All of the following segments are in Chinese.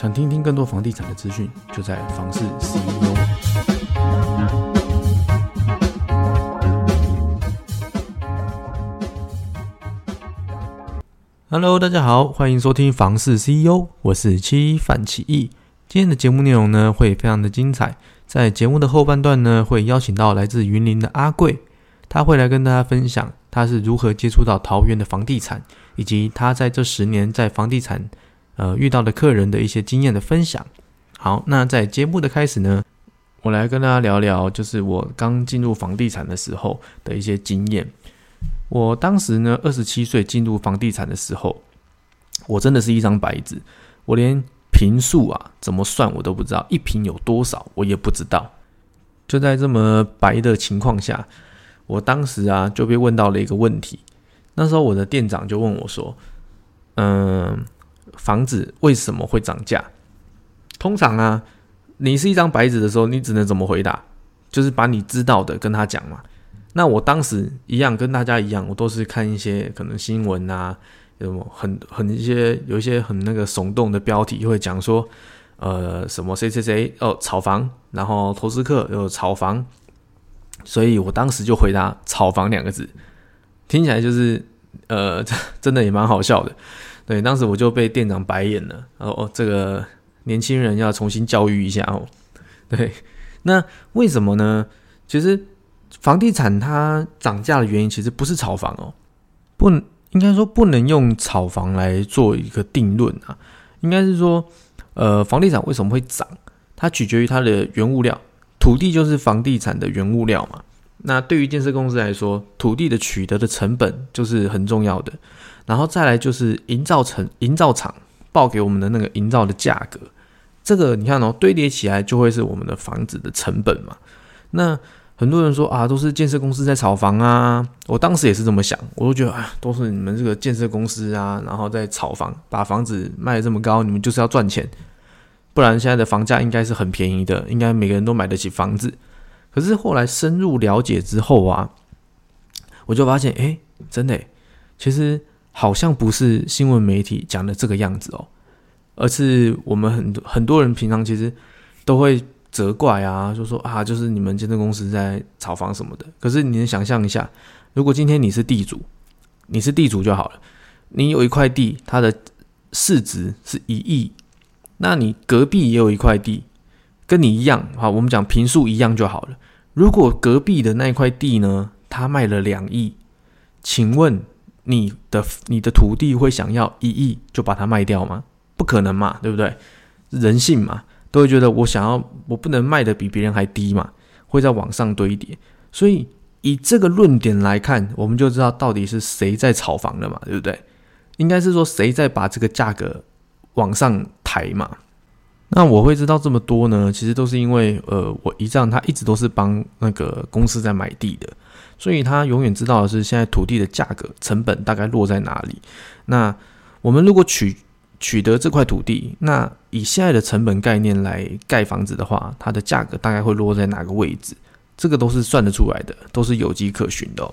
想听听更多房地产的资讯，就在房事 CEO。Hello，大家好，欢迎收听房事 CEO，我是七范启义。今天的节目内容呢会非常的精彩，在节目的后半段呢会邀请到来自云林的阿贵，他会来跟大家分享他是如何接触到桃园的房地产，以及他在这十年在房地产呃遇到的客人的一些经验的分享。好，那在节目的开始呢，我来跟大家聊聊，就是我刚进入房地产的时候的一些经验。我当时呢，二十七岁进入房地产的时候，我真的是一张白纸，我连平数啊怎么算我都不知道，一平有多少我也不知道。就在这么白的情况下，我当时啊就被问到了一个问题。那时候我的店长就问我说：“嗯，房子为什么会涨价？”通常啊，你是一张白纸的时候，你只能怎么回答？就是把你知道的跟他讲嘛。那我当时一样跟大家一样，我都是看一些可能新闻啊，有什么很很一些有一些很那个耸动的标题，会讲说，呃，什么谁谁谁哦炒房，然后投资客有炒房，所以我当时就回答“炒房”两个字，听起来就是呃真的也蛮好笑的。对，当时我就被店长白眼了，然后哦这个年轻人要重新教育一下哦。对，那为什么呢？其实。房地产它涨价的原因其实不是炒房哦，不应该说不能用炒房来做一个定论啊，应该是说，呃，房地产为什么会涨？它取决于它的原物料，土地就是房地产的原物料嘛。那对于建设公司来说，土地的取得的成本就是很重要的，然后再来就是营造成营造厂报给我们的那个营造的价格，这个你看哦，堆叠起来就会是我们的房子的成本嘛。那很多人说啊，都是建设公司在炒房啊！我当时也是这么想，我都觉得啊，都是你们这个建设公司啊，然后在炒房，把房子卖的这么高，你们就是要赚钱，不然现在的房价应该是很便宜的，应该每个人都买得起房子。可是后来深入了解之后啊，我就发现，哎，真的，其实好像不是新闻媒体讲的这个样子哦，而是我们很多很多人平常其实都会。责怪啊，就说啊，就是你们建设公司在炒房什么的。可是你能想象一下，如果今天你是地主，你是地主就好了，你有一块地，它的市值是一亿，那你隔壁也有一块地，跟你一样，好，我们讲平数一样就好了。如果隔壁的那块地呢，它卖了两亿，请问你的你的土地会想要一亿就把它卖掉吗？不可能嘛，对不对？人性嘛。都会觉得我想要，我不能卖的比别人还低嘛，会在往上堆叠。所以以这个论点来看，我们就知道到底是谁在炒房了嘛，对不对？应该是说谁在把这个价格往上抬嘛。那我会知道这么多呢，其实都是因为呃，我姨丈他一直都是帮那个公司在买地的，所以他永远知道的是现在土地的价格成本大概落在哪里。那我们如果取取得这块土地，那以现在的成本概念来盖房子的话，它的价格大概会落在哪个位置？这个都是算得出来的，都是有迹可循的。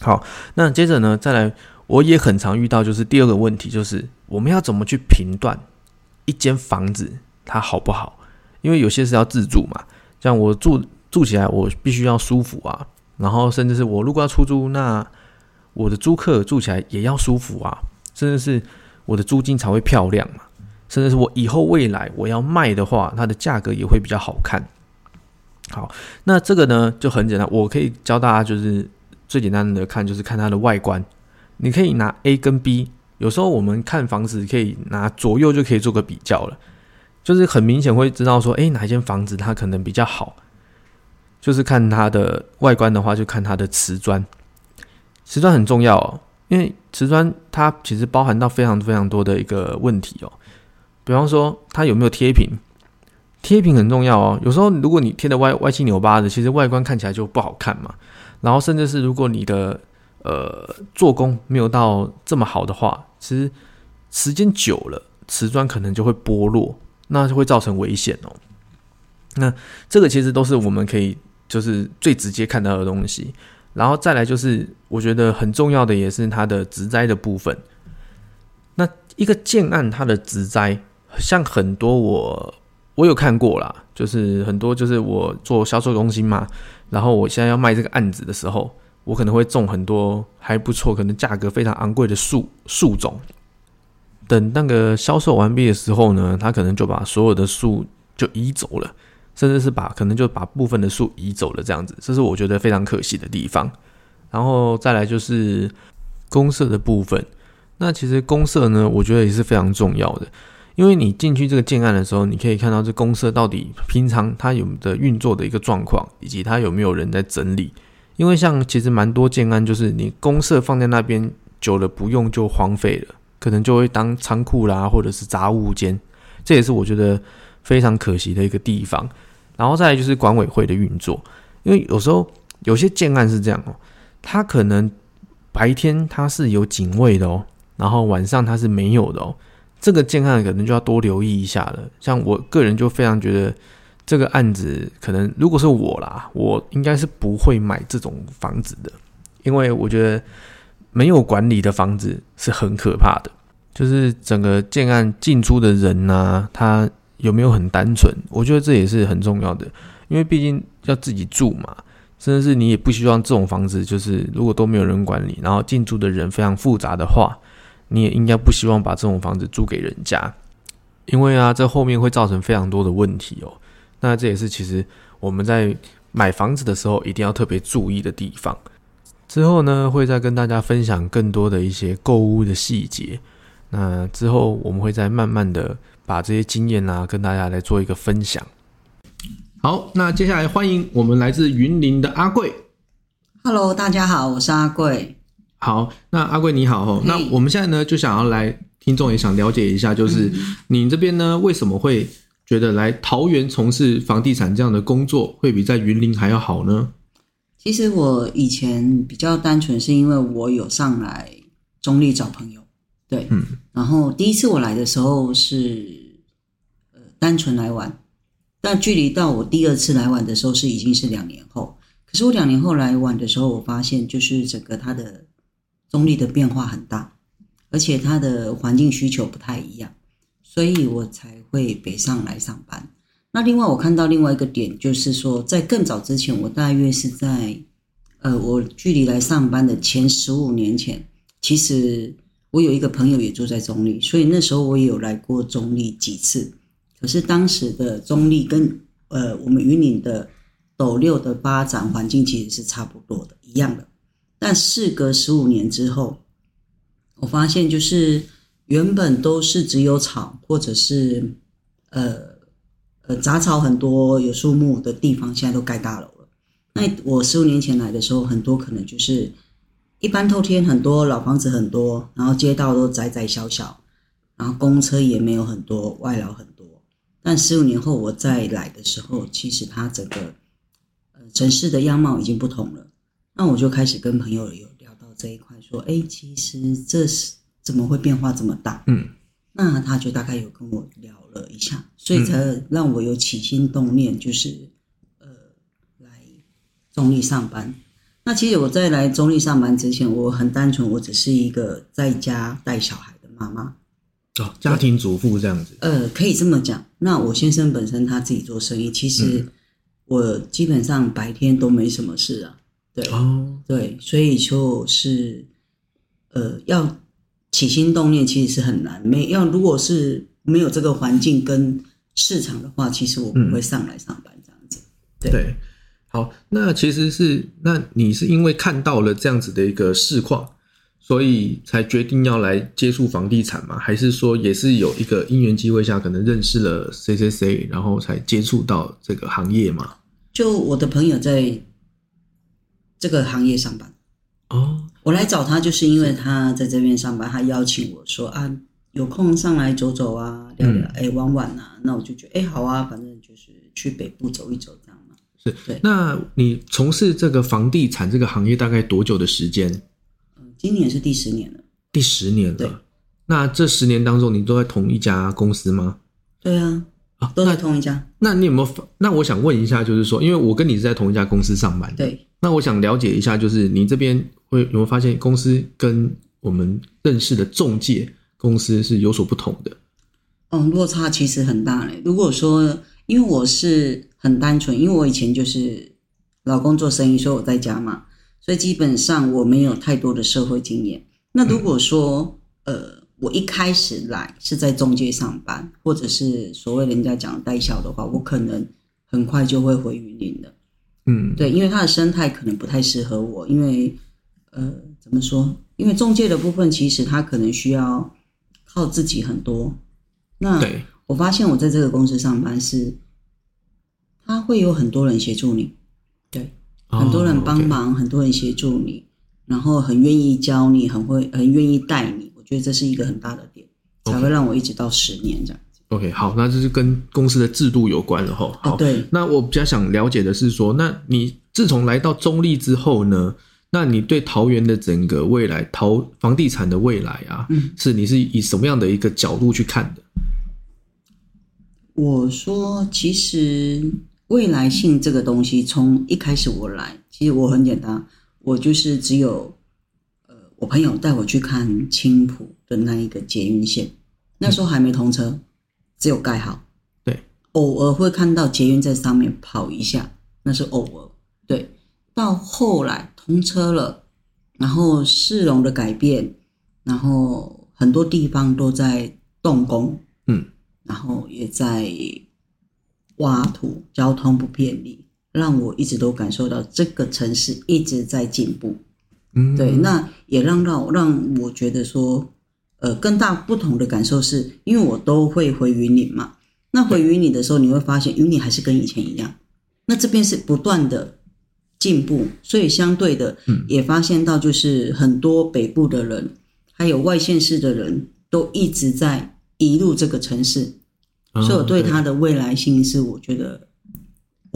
好，那接着呢，再来，我也很常遇到，就是第二个问题，就是我们要怎么去评断一间房子它好不好？因为有些是要自住嘛，像我住住起来，我必须要舒服啊，然后甚至是我如果要出租，那我的租客住起来也要舒服啊，甚至是。我的租金才会漂亮嘛，甚至是我以后未来我要卖的话，它的价格也会比较好看。好，那这个呢就很简单，我可以教大家，就是最简单的看，就是看它的外观。你可以拿 A 跟 B，有时候我们看房子可以拿左右就可以做个比较了，就是很明显会知道说，哎，哪一间房子它可能比较好，就是看它的外观的话，就看它的瓷砖，瓷砖很重要哦。因为瓷砖它其实包含到非常非常多的一个问题哦，比方说它有没有贴平，贴平很重要哦。有时候如果你贴的歪歪七扭八的，其实外观看起来就不好看嘛。然后甚至是如果你的呃做工没有到这么好的话，其实时间久了，瓷砖可能就会剥落，那就会造成危险哦。那这个其实都是我们可以就是最直接看到的东西。然后再来就是，我觉得很重要的也是它的植栽的部分。那一个建案它的植栽像很多我我有看过啦，就是很多就是我做销售中心嘛，然后我现在要卖这个案子的时候，我可能会种很多还不错，可能价格非常昂贵的树树种。等那个销售完毕的时候呢，他可能就把所有的树就移走了，甚至是把可能就把部分的树移走了，这样子，这是我觉得非常可惜的地方。然后再来就是公社的部分，那其实公社呢，我觉得也是非常重要的，因为你进去这个建案的时候，你可以看到这公社到底平常它有的运作的一个状况，以及它有没有人在整理。因为像其实蛮多建案，就是你公社放在那边久了不用就荒废了。可能就会当仓库啦，或者是杂物间，这也是我觉得非常可惜的一个地方。然后再来就是管委会的运作，因为有时候有些建案是这样哦，它可能白天它是有警卫的哦，然后晚上它是没有的哦。这个建案可能就要多留意一下了。像我个人就非常觉得这个案子，可能如果是我啦，我应该是不会买这种房子的，因为我觉得。没有管理的房子是很可怕的，就是整个建案进出的人呐，他有没有很单纯？我觉得这也是很重要的，因为毕竟要自己住嘛，甚至是你也不希望这种房子就是如果都没有人管理，然后进驻的人非常复杂的话，你也应该不希望把这种房子租给人家，因为啊，这后面会造成非常多的问题哦。那这也是其实我们在买房子的时候一定要特别注意的地方。之后呢，会再跟大家分享更多的一些购物的细节。那之后我们会再慢慢的把这些经验啊，跟大家来做一个分享。好，那接下来欢迎我们来自云林的阿贵。Hello，大家好，我是阿贵。好，那阿贵你好哦。那我们现在呢，就想要来，听众也想了解一下，就是你这边呢，为什么会觉得来桃园从事房地产这样的工作，会比在云林还要好呢？其实我以前比较单纯，是因为我有上来中立找朋友，对，嗯，然后第一次我来的时候是呃单纯来玩，但距离到我第二次来玩的时候是已经是两年后。可是我两年后来玩的时候，我发现就是整个它的中立的变化很大，而且它的环境需求不太一样，所以我才会北上来上班。那另外，我看到另外一个点，就是说，在更早之前，我大约是在，呃，我距离来上班的前十五年前，其实我有一个朋友也住在中立，所以那时候我也有来过中立几次。可是当时的中立跟呃我们云岭的斗六的发展环境其实是差不多的，一样的。但事隔十五年之后，我发现就是原本都是只有草，或者是呃。呃，杂草很多，有树木的地方，现在都盖大楼了。那我十五年前来的时候，很多可能就是一般透天，很多老房子很多，然后街道都窄窄小小，然后公车也没有很多，外劳很多。但十五年后我再来的时候，其实它整个呃城市的样貌已经不同了。那我就开始跟朋友有聊到这一块，说，哎，其实这是怎么会变化这么大？嗯。那他就大概有跟我聊了一下，所以才让我有起心动念，就是呃来中立上班。那其实我在来中立上班之前，我很单纯，我只是一个在家带小孩的妈妈，哦，家庭主妇这样子。呃，可以这么讲。那我先生本身他自己做生意，其实我基本上白天都没什么事啊。对，哦，对，所以就是呃要。起心动念其实是很难，没要如果是没有这个环境跟市场的话，其实我不会上来上班这样子。对，好，那其实是那你是因为看到了这样子的一个市况，所以才决定要来接触房地产吗？还是说也是有一个因缘机会下，可能认识了谁谁谁然后才接触到这个行业嘛？就我的朋友在这个行业上班。哦。我来找他，就是因为他在这边上班，他邀请我说啊，有空上来走走啊，聊聊，哎，玩玩啊。那我就觉得，哎，好啊，反正就是去北部走一走，这样嘛。是，对。那你从事这个房地产这个行业大概多久的时间？嗯，今年是第十年了。第十年了。那这十年当中，你都在同一家公司吗？对啊，啊，都在同一家。那你有没有？那我想问一下，就是说，因为我跟你是在同一家公司上班，对。那我想了解一下，就是你这边。会有没有发现公司跟我们认识的中介公司是有所不同的？哦，落差其实很大嘞。如果说，因为我是很单纯，因为我以前就是老公做生意，所以我在家嘛，所以基本上我没有太多的社会经验。那如果说，呃，我一开始来是在中介上班，或者是所谓人家讲代销的话，我可能很快就会回云林的。嗯，对，因为它的生态可能不太适合我，因为呃，怎么说？因为中介的部分其实它可能需要靠自己很多。那，我发现我在这个公司上班是，他会有很多人协助你，对，很多人帮哦忙，很多人协助你，然后很愿意教你，很会很愿意带你。我觉得这是一个很大的点，才会让我一直到十年这样。OK，好，那这是跟公司的制度有关了哈。好，哦，对，那我比较想了解的是说，那你自从来到中立之后呢，那你对桃园的整个未来，桃房地产的未来啊，嗯是你是以什么样的一个角度去看的？我说，其实未来性这个东西，从一开始我来，其实我很简单，我就是只有，呃，我朋友带我去看青浦的那一个捷运线，那时候还没通车，只有盖好，对，偶尔会看到捷运在上面跑一下，那是偶尔，对，到后来通车了，然后市容的改变，然后很多地方都在动工，嗯。然后也在挖土，交通不便利，让我一直都感受到这个城市一直在进步。嗯，对，那也让让让我觉得说，呃，更大不同的感受是，因为我都会回云岭嘛。那回云岭的时候，你会发现云岭还是跟以前一样。那这边是不断的进步，所以相对的嗯也发现到，就是很多北部的人，还有外县市的人都一直在移入这个城市。哦所以我对它的未来性是我觉得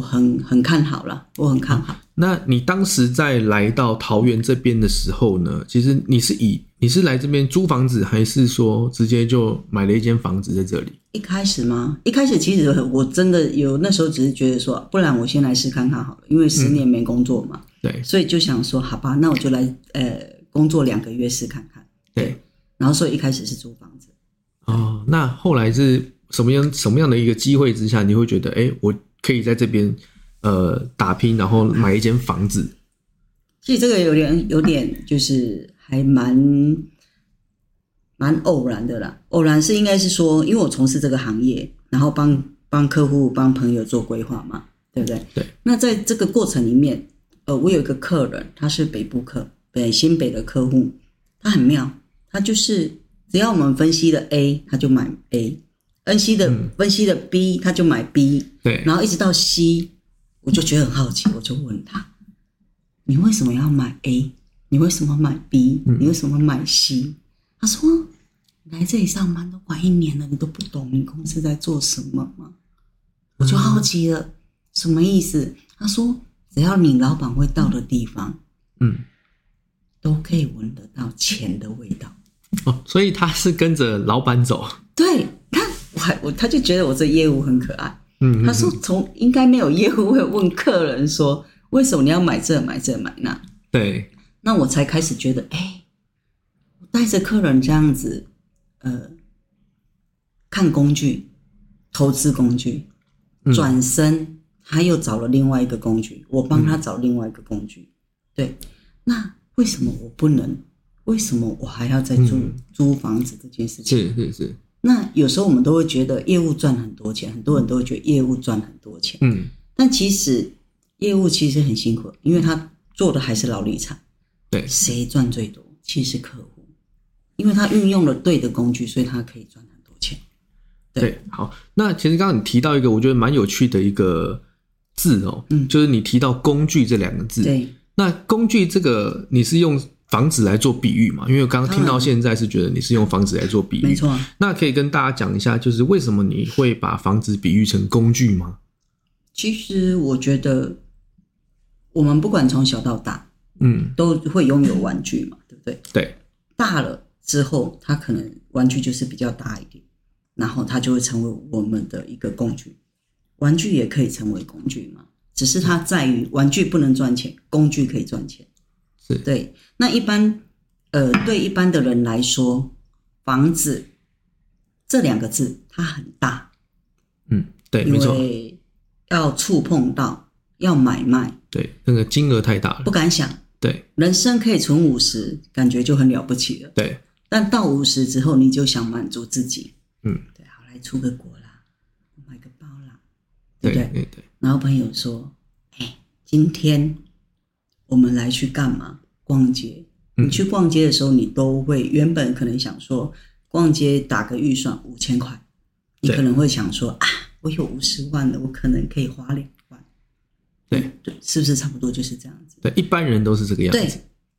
我很很看好了，我很看好。那你当时在来到桃园这边的时候呢，其实你是以你是来这边租房子，还是说直接就买了一间房子在这里？一开始吗？一开始其实我真的有那时候只是觉得说，不然我先来试看看好了，因为十年没工作嘛，对所以就想说，好吧，那我就来呃工作两个月试看看。对，然后所以一开始是租房子。哦，那后来是什么样什么样的一个机会之下，你会觉得，哎，我可以在这边呃打拼，然后买一间房子？其实这个有点有点就是还蛮蛮偶然的啦。偶然是应该是说，因为我从事这个行业，然后帮帮客户、帮朋友做规划嘛，对不对？对。那在这个过程里面，呃，我有一个客人，他是北部客，北新北的客户，他很妙，他就是只要我们分析了 A，他就买 A。分析的、分析的 B，他就买 B，对，然后一直到 C，我就觉得很好奇，我就问他：“你为什么要买 A？你为什么买 B？你为什么买 C？” 他说：“来这里上班都快一年了，你都不懂你公司在做什么吗？”我就好奇了，什么意思？他说：“只要你老板会到的地方，嗯，都可以闻得到钱的味道。哦，所以他是跟着老板走，”对他，我还我他就觉得我这业务很可爱。嗯，他说从应该没有业务会问客人说为什么你要买这买这买那，对，那我才开始觉得，哎，我带着客人这样子，呃，看工具，投资工具，转身他又找了另外一个工具，我帮他找另外一个工具，对，那为什么我不能？为什么我还要再租、租房子这件事情？是是是，那有时候我们都会觉得业务赚很多钱，很多人都会觉得业务赚很多钱，嗯，但其实业务其实很辛苦，因为他做的还是劳力产。对。谁赚最多？其实客户，因为他运用了对的工具，所以他可以赚很多钱。对。对，好，那其实刚刚你提到一个我觉得蛮有趣的一个字哦，嗯。就是你提到工具这两个字，对，那工具这个你是用房子来做比喻嘛？因为我刚刚听到现在是觉得你是用房子来做比喻，没错。那可以跟大家讲一下，就是为什么你会把房子比喻成工具吗？其实我觉得，我们不管从小到大，嗯，都会拥有玩具嘛，对不对？对，大了之后，它可能玩具就是比较大一点，然后它就会成为我们的一个工具。玩具也可以成为工具嘛，只是它在于玩具不能赚钱，工具可以赚钱。是对。那一般呃，对一般的人来说，房子这两个字它很大，嗯，对，因没错，为要触碰到，要买卖，对，那个金额太大了不，敢想。对人生可以存五十，感觉就很了不起了。对，但到五十之后，你就想满足自己，嗯，对，好来出个国啦，买个包啦，对对不对？对对，然后朋友说：“哎，今天我们来去干嘛？逛街。嗯。你去逛街的时候，你都会原本可能想说，逛街打个预算五千块，你可能会想说啊，我有五十万了，我可能可以花两万。对。对，是不是差不多就是这样子？对，一般人都是这个样子。对，，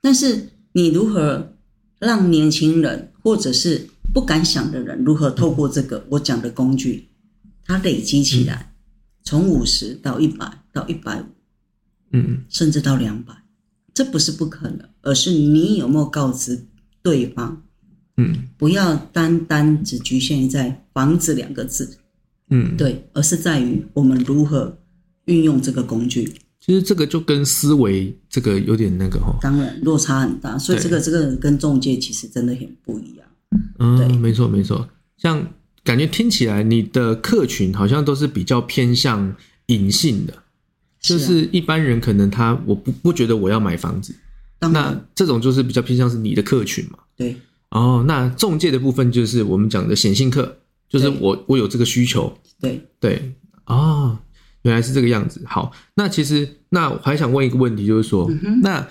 但是你如何让年轻人或者是不敢想的人，如何透过这个我讲的工具，它累积起来，从五十到一百到一百五，嗯，甚至到两百，这不是不可能，而是你有没有告知对方，嗯不要单单只局限于在房子两个字，嗯，对，而是在于我们如何运用这个工具。其实这个就跟思维这个有点那个哈，当然落差很大，所以对这个这个跟中介其实真的很不一样。对嗯，没错没错，像感觉听起来你的客群好像都是比较偏向隐性的，就是一般人可能他我不不觉得我要买房子，那这种就是比较偏向是你的客群嘛。对。哦，那中介的部分就是我们讲的显性客，就是我我有这个需求，对，对，哦，原来是这个样子。好，那其实那我还想问一个问题，就是说，那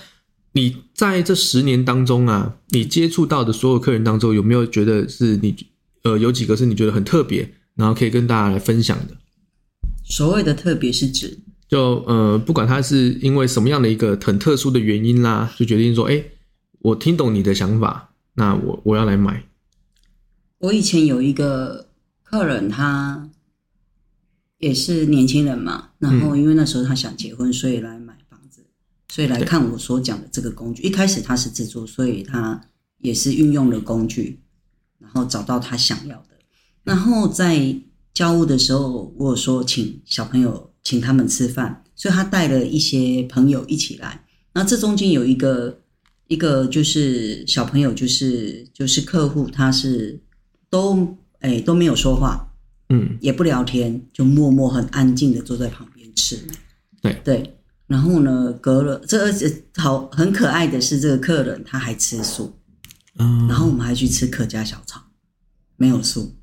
你在这十年当中啊，你接触到的所有客人当中，有没有觉得是你呃有几个是你觉得很特别，然后可以跟大家来分享的？所谓的特别是指就呃，不管他是因为什么样的一个很特殊的原因啦，就决定说，哎，我听懂你的想法，那我我要来买。我以前有一个客人，他也是年轻人嘛，然后因为那时候他想结婚，所以来买房子，所以来看我所讲的这个工具。一开始他是自助，所以他也是运用了工具，然后找到他想要的。然后在交屋的时候，我有说请小朋友请他们吃饭，所以他带了一些朋友一起来。那这中间有一个一个就是小朋友，就是就是客户，他是都哎都没有说话，嗯。也不聊天，就默默很安静的坐在旁边吃。对。对，然后呢，隔了这而且好很可爱的是，这个客人他还吃素，嗯，然后我们还去吃客家小炒，没有素，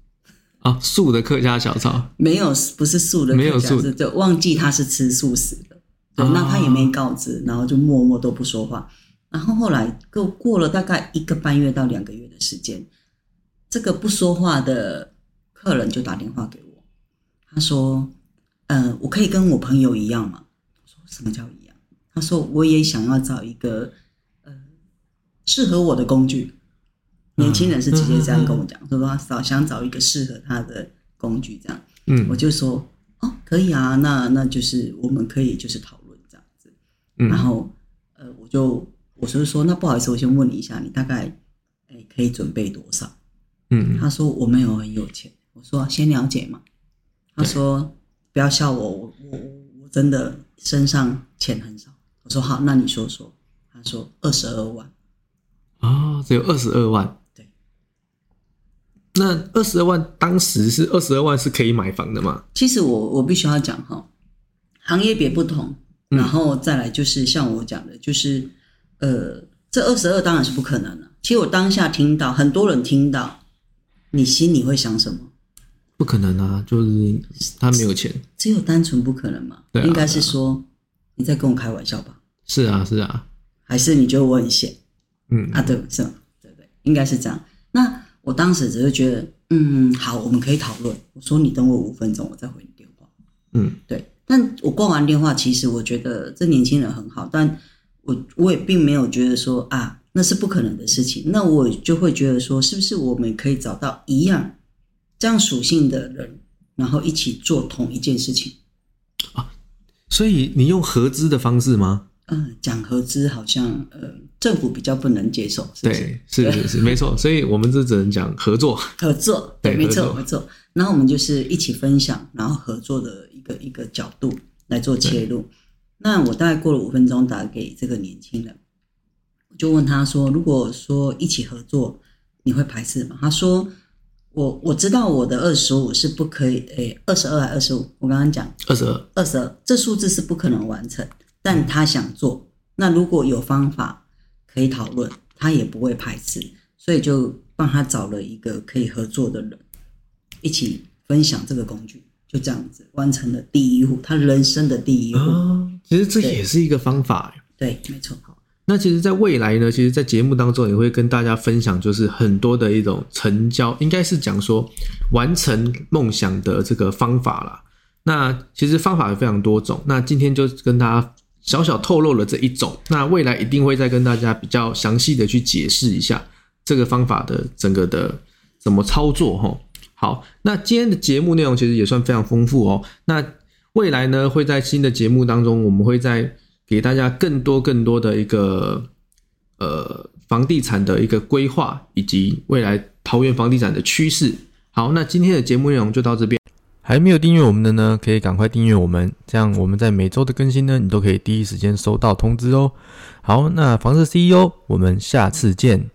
啊，素的客家小炒，没有不是素的客家，没有素是就忘记他是吃素食的。那他也没告知，然后就默默都不说话。然后后来过过了大概一个半月到两个月的时间，这个不说话的客人就打电话给我，他说：“嗯、我可以跟我朋友一样吗？”我说：“什么叫一样？”他说：“我也想要找一个呃适合我的工具。”年轻人是直接这样跟我讲，说他找想找一个适合他的工具，这样。嗯我就说哦，可以啊，那那就是我们可以就是讨论这样子。嗯然后呃，我就我就是说，那不好意思，我先问你一下，你大概哎可以准备多少？嗯他说我没有很有钱。我说先了解嘛。他说不要笑我，我我我真的身上钱很少。我说好，那你说说。他说二十二万。啊，只有二十二万。对，那二十二万当时是二十二万是可以买房的嘛？其实我我必须要讲哈，行业别不同，嗯然后再来就是像我讲的，就是呃，这二十二当然是不可能了。其实我当下听到很多人听到，你心里会想什么？不可能啊，就是他没有钱。只有单纯不可能嘛？对啊应该是说你在跟我开玩笑吧？是啊，是啊，还是你觉得我很闲嗯啊？对，是吗？对不对？应该是这样。那我当时只是觉得，嗯，好，我们可以讨论。我说你等我五分钟，我再回你电话。嗯对，但我挂完电话，其实我觉得这年轻人很好，但我我也并没有觉得说啊，那是不可能的事情。那我就会觉得说，是不是我们可以找到一样这样属性的人，然后一起做同一件事情啊？所以你用合资的方式吗？嗯，讲合资好像呃政府比较不能接受，是不是？对，是是是，没错。所以我们这只能讲合作。合作，对，没错合作。然后我们就是一起分享，然后合作的一个一个角度来做切入。那我大概过了五分钟，打给这个年轻人，我就问他说：“如果说一起合作，你会排斥吗？”他说：“我我知道我的二十五是不可以，诶，二十二还二十五？我刚刚讲二十二，二十二，这数字是不可能完成，但他想做，那如果有方法可以讨论，他也不会排斥，所以就帮他找了一个可以合作的人，一起分享这个工具，就这样子完成了第一户，他人生的第一户。其实这也是一个方法，对，没错。那其实，在未来呢，其实，在节目当中也会跟大家分享，就是很多的一种成交，应该是讲说完成梦想的这个方法啦。那其实方法有非常多种，那今天就跟大家小小透露了这一种，那未来一定会再跟大家比较详细的去解释一下这个方法的整个的怎么操作哈。好，那今天的节目内容其实也算非常丰富哦。那未来呢，会在新的节目当中，我们会在。给大家更多更多的一个呃房地产的一个规划，以及未来桃园房地产的趋势。好，那今天的节目内容就到这边。还没有订阅我们的呢，可以赶快订阅我们，这样我们在每周的更新呢，你都可以第一时间收到通知哦。好，那房子 CEO，我们下次见。